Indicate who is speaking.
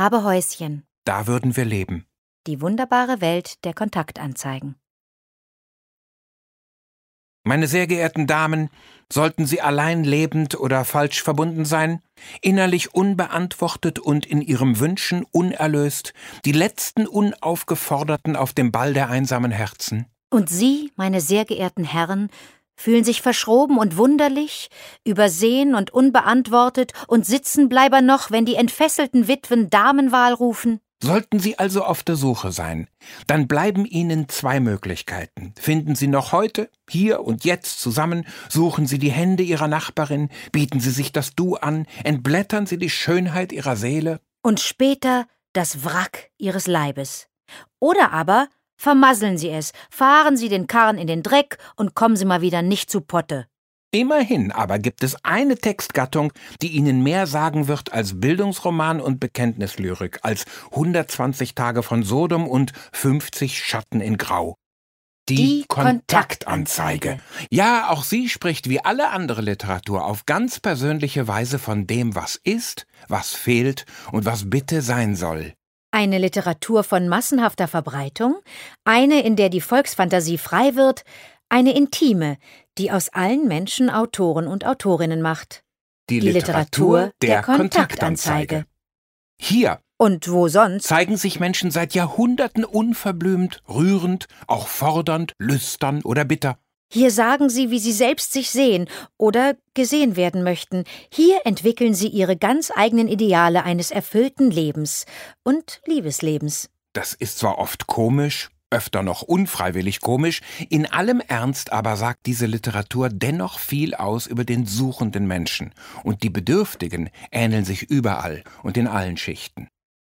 Speaker 1: Habe Häuschen.
Speaker 2: Da würden wir leben.
Speaker 1: Die wunderbare Welt der Kontaktanzeigen.
Speaker 2: Meine sehr geehrten Damen, sollten Sie allein lebend oder falsch verbunden sein, innerlich unbeantwortet und in Ihrem Wünschen unerlöst, die letzten Unaufgeforderten auf dem Ball der einsamen Herzen?
Speaker 1: Und Sie, meine sehr geehrten Herren, fühlen sich verschroben und wunderlich, übersehen und unbeantwortet und sitzen bleiber noch, wenn die entfesselten Witwen Damenwahl rufen?
Speaker 2: Sollten Sie also auf der Suche sein, dann bleiben Ihnen zwei Möglichkeiten. Finden Sie noch heute, hier und jetzt zusammen, suchen Sie die Hände Ihrer Nachbarin, bieten Sie sich das Du an, entblättern Sie die Schönheit Ihrer Seele.
Speaker 1: Und später das Wrack Ihres Leibes. Oder aber vermasseln Sie es, fahren Sie den Karren in den Dreck und kommen Sie mal wieder nicht zu Potte.
Speaker 2: Immerhin aber gibt es eine Textgattung, die Ihnen mehr sagen wird als Bildungsroman und Bekenntnislyrik, als 120 Tage von Sodom und 50 Schatten in Grau. Die,
Speaker 1: Die
Speaker 2: Kontaktanzeige. Ja, auch sie spricht wie alle andere Literatur auf ganz persönliche Weise von dem, was ist, was fehlt und was bitte sein soll.
Speaker 1: Eine Literatur von massenhafter Verbreitung, eine, in der die Volksfantasie frei wird, eine intime, die aus allen Menschen Autoren und Autorinnen macht.
Speaker 2: Die,
Speaker 1: Die Literatur der Kontaktanzeige.
Speaker 2: Hier
Speaker 1: Und wo sonst?
Speaker 2: zeigen sich Menschen seit Jahrhunderten unverblümt, rührend, auch fordernd, lüstern oder bitter.
Speaker 1: Hier sagen sie, wie sie selbst sich sehen oder gesehen werden möchten. Hier entwickeln sie ihre ganz eigenen Ideale eines erfüllten Lebens und Liebeslebens.
Speaker 2: Das ist zwar oft komisch, öfter noch unfreiwillig komisch, in allem Ernst aber sagt diese Literatur dennoch viel aus über den suchenden Menschen, und die Bedürftigen ähneln sich überall und in allen Schichten.